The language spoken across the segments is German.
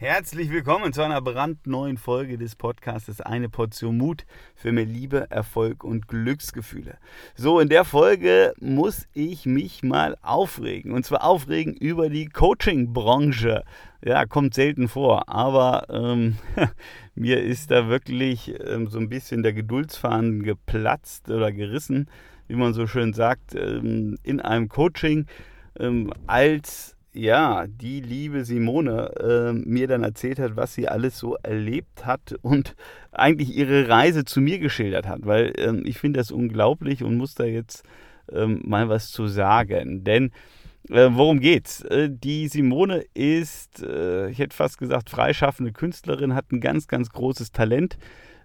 Herzlich willkommen zu einer brandneuen Folge des Podcasts Eine Portion Mut für mehr Liebe, Erfolg und Glücksgefühle. So, in der Folge muss ich mich mal aufregen. Und zwar aufregen über die Coaching-Branche. Ja, kommt selten vor, aber ähm, mir ist da wirklich ähm, so ein bisschen der Geduldsfaden geplatzt oder gerissen, wie man so schön sagt, ähm, in einem Coaching ähm, als ja, die liebe Simone äh, mir dann erzählt hat, was sie alles so erlebt hat und eigentlich ihre Reise zu mir geschildert hat, weil ähm, ich finde das unglaublich und muss da jetzt ähm, mal was zu sagen. Denn äh, worum geht's? Äh, die Simone ist, äh, ich hätte fast gesagt, freischaffende Künstlerin, hat ein ganz, ganz großes Talent.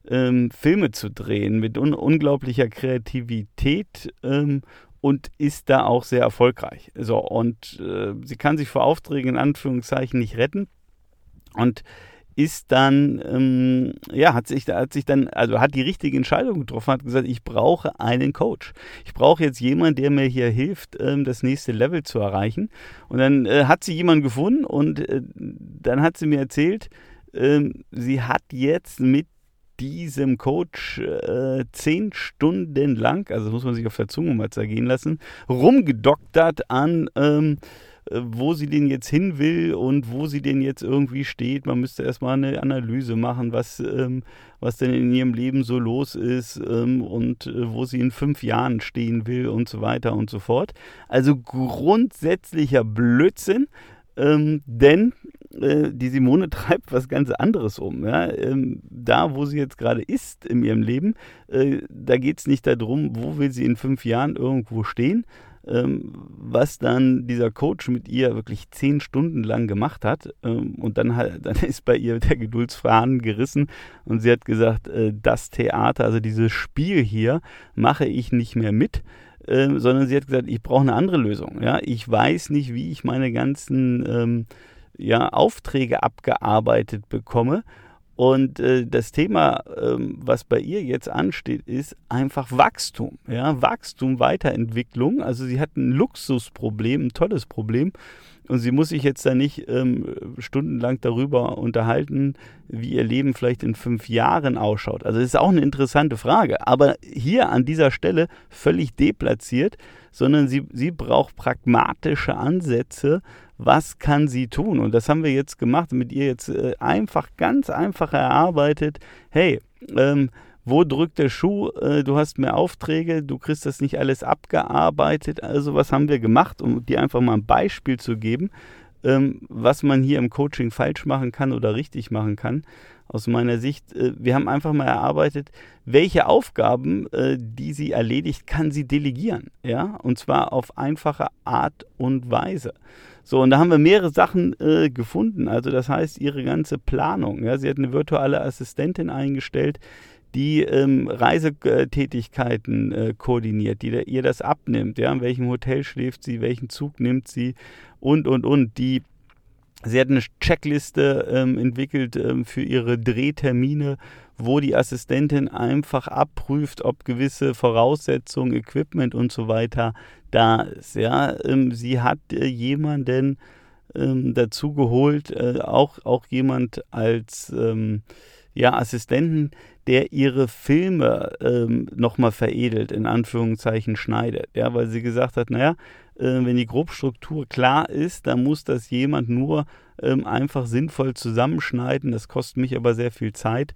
Ähm, Filme zu drehen mit un unglaublicher Kreativität ähm, und ist da auch sehr erfolgreich. So, und äh, sie kann sich vor Aufträgen in Anführungszeichen nicht retten und ist dann, ähm, ja, hat sich, hat sich dann, also hat die richtige Entscheidung getroffen, hat gesagt, ich brauche einen Coach. Ich brauche jetzt jemanden, der mir hier hilft, ähm, das nächste Level zu erreichen. Und dann äh, hat sie jemanden gefunden und äh, dann hat sie mir erzählt, ähm, sie hat jetzt mit diesem Coach äh, zehn Stunden lang, also muss man sich auf der Zunge mal zergehen lassen, rumgedoktert an, ähm, äh, wo sie denn jetzt hin will und wo sie denn jetzt irgendwie steht. Man müsste erstmal eine Analyse machen, was, ähm, was denn in ihrem Leben so los ist ähm, und äh, wo sie in fünf Jahren stehen will und so weiter und so fort. Also grundsätzlicher Blödsinn, ähm, denn äh, die Simone treibt was ganz anderes um. Ja? Ähm, da, wo sie jetzt gerade ist in ihrem Leben, äh, da geht es nicht darum, wo will sie in fünf Jahren irgendwo stehen, ähm, was dann dieser Coach mit ihr wirklich zehn Stunden lang gemacht hat. Ähm, und dann, dann ist bei ihr der Geduldsfaden gerissen und sie hat gesagt, äh, das Theater, also dieses Spiel hier, mache ich nicht mehr mit. Ähm, sondern sie hat gesagt, ich brauche eine andere Lösung. Ja? Ich weiß nicht, wie ich meine ganzen ja, Aufträge abgearbeitet bekomme. Und äh, das Thema, ähm, was bei ihr jetzt ansteht, ist einfach Wachstum. Ja? Wachstum, Weiterentwicklung. Also sie hat ein Luxusproblem, ein tolles Problem. Und sie muss sich jetzt da nicht ähm, stundenlang darüber unterhalten, wie ihr Leben vielleicht in fünf Jahren ausschaut. Also das ist auch eine interessante Frage. Aber hier an dieser Stelle völlig deplatziert, sondern sie, sie braucht pragmatische Ansätze, was kann sie tun? Und das haben wir jetzt gemacht, mit ihr jetzt äh, einfach, ganz einfach erarbeitet. Hey, ähm, wo drückt der Schuh? Äh, du hast mehr Aufträge, du kriegst das nicht alles abgearbeitet. Also was haben wir gemacht, um dir einfach mal ein Beispiel zu geben, ähm, was man hier im Coaching falsch machen kann oder richtig machen kann. Aus meiner Sicht, äh, wir haben einfach mal erarbeitet, welche Aufgaben, die sie erledigt, kann sie delegieren. Ja, und zwar auf einfache Art und Weise. So, und da haben wir mehrere Sachen äh, gefunden. Also das heißt, ihre ganze Planung. Ja, sie hat eine virtuelle Assistentin eingestellt, die ähm, Reisetätigkeiten äh, koordiniert, die da, ihr das abnimmt. Ja, in welchem Hotel schläft sie, welchen Zug nimmt sie und, und, und. Die Sie hat eine Checkliste ähm, entwickelt ähm, für ihre Drehtermine, wo die Assistentin einfach abprüft, ob gewisse Voraussetzungen, Equipment und so weiter da ist. Ja, ähm, sie hat äh, jemanden ähm, dazu geholt, äh, auch, auch jemand als ähm, ja, Assistenten, der ihre Filme ähm, nochmal veredelt, in Anführungszeichen schneidet. Ja, weil sie gesagt hat, naja, äh, wenn die Grobstruktur klar ist, dann muss das jemand nur ähm, einfach sinnvoll zusammenschneiden. Das kostet mich aber sehr viel Zeit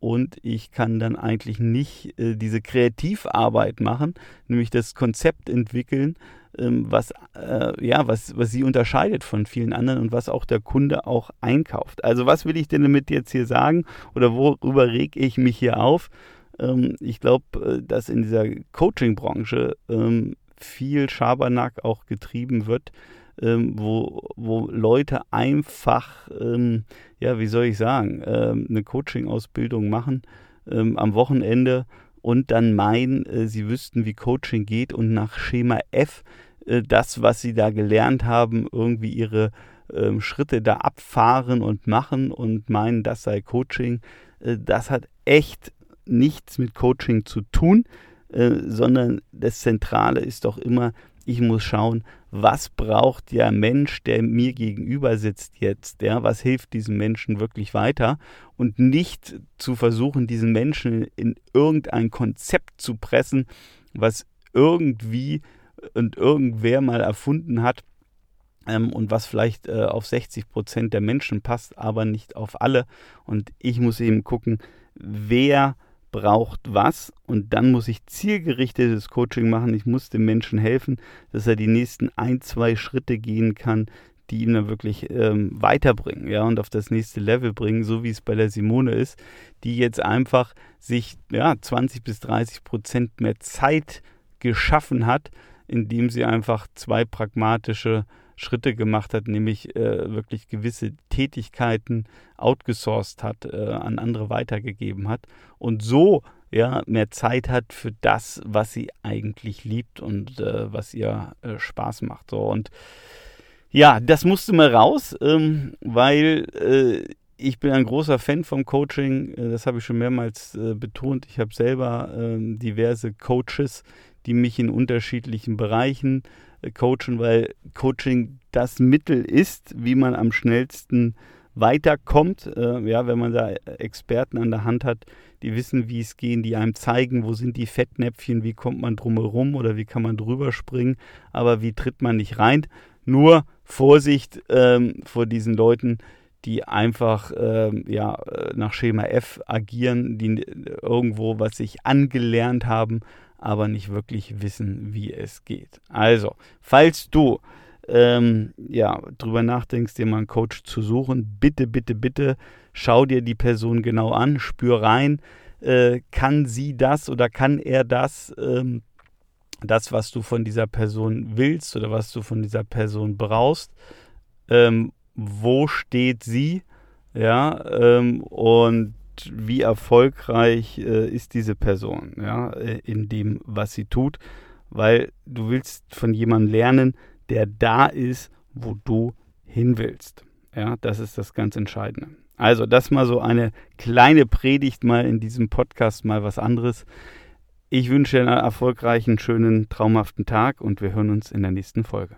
und ich kann dann eigentlich nicht äh, diese Kreativarbeit machen, nämlich das Konzept entwickeln, ähm, was, äh, ja, was, was sie unterscheidet von vielen anderen und was auch der Kunde auch einkauft. Also was will ich denn damit jetzt hier sagen oder worüber reg ich mich hier auf? Ähm, ich glaube, äh, dass in dieser Coaching-Branche ähm, viel Schabernack auch getrieben wird, ähm, wo, wo Leute einfach, ähm, ja, wie soll ich sagen, ähm, eine Coaching-Ausbildung machen ähm, am Wochenende und dann meinen, äh, sie wüssten, wie Coaching geht und nach Schema F äh, das, was sie da gelernt haben, irgendwie ihre ähm, Schritte da abfahren und machen und meinen, das sei Coaching. Äh, das hat echt nichts mit Coaching zu tun. Äh, sondern das Zentrale ist doch immer, ich muss schauen, was braucht der Mensch, der mir gegenüber sitzt jetzt, ja, was hilft diesem Menschen wirklich weiter und nicht zu versuchen, diesen Menschen in irgendein Konzept zu pressen, was irgendwie und irgendwer mal erfunden hat ähm, und was vielleicht äh, auf 60 Prozent der Menschen passt, aber nicht auf alle. Und ich muss eben gucken, wer braucht was und dann muss ich zielgerichtetes Coaching machen. Ich muss dem Menschen helfen, dass er die nächsten ein, zwei Schritte gehen kann, die ihn dann wirklich ähm, weiterbringen, ja, und auf das nächste Level bringen, so wie es bei der Simone ist, die jetzt einfach sich, ja, 20 bis 30 Prozent mehr Zeit geschaffen hat, indem sie einfach zwei pragmatische Schritte gemacht hat, nämlich äh, wirklich gewisse Tätigkeiten outgesourced hat, äh, an andere weitergegeben hat und so ja mehr Zeit hat für das, was sie eigentlich liebt und äh, was ihr äh, Spaß macht. So und ja, das musste mal raus, ähm, weil äh, ich bin ein großer Fan vom Coaching. Äh, das habe ich schon mehrmals betont. Ich habe selber ähm, diverse Coaches, die mich in unterschiedlichen Bereichen äh, coachen, weil Coaching das Mittel ist, wie man am schnellsten weiterkommt. Äh, ja, wenn man da Experten an der Hand hat, die wissen, wie es geht, die einem zeigen, wo sind die Fettnäpfchen, wie kommt man drumherum oder wie kann man drüber springen, aber wie tritt man nicht rein. Nur Vorsicht ähm, vor diesen Leuten, die einfach ähm, ja, äh, nach Schema F agieren, die irgendwo was sich angelernt haben, aber nicht wirklich wissen, wie es geht. Also, falls du ähm, ja, drüber nachdenkst, dir mal einen Coach zu suchen, bitte, bitte, bitte schau dir die Person genau an, spür rein, äh, kann sie das oder kann er das, ähm, das, was du von dieser Person willst oder was du von dieser Person brauchst, ähm, wo steht sie, ja, ähm, wie erfolgreich äh, ist diese Person, ja, äh, in dem, was sie tut, weil du willst von jemandem lernen, der da ist, wo du hin willst. Ja, das ist das ganz Entscheidende. Also, das mal so eine kleine Predigt mal in diesem Podcast, mal was anderes. Ich wünsche dir einen erfolgreichen, schönen, traumhaften Tag und wir hören uns in der nächsten Folge.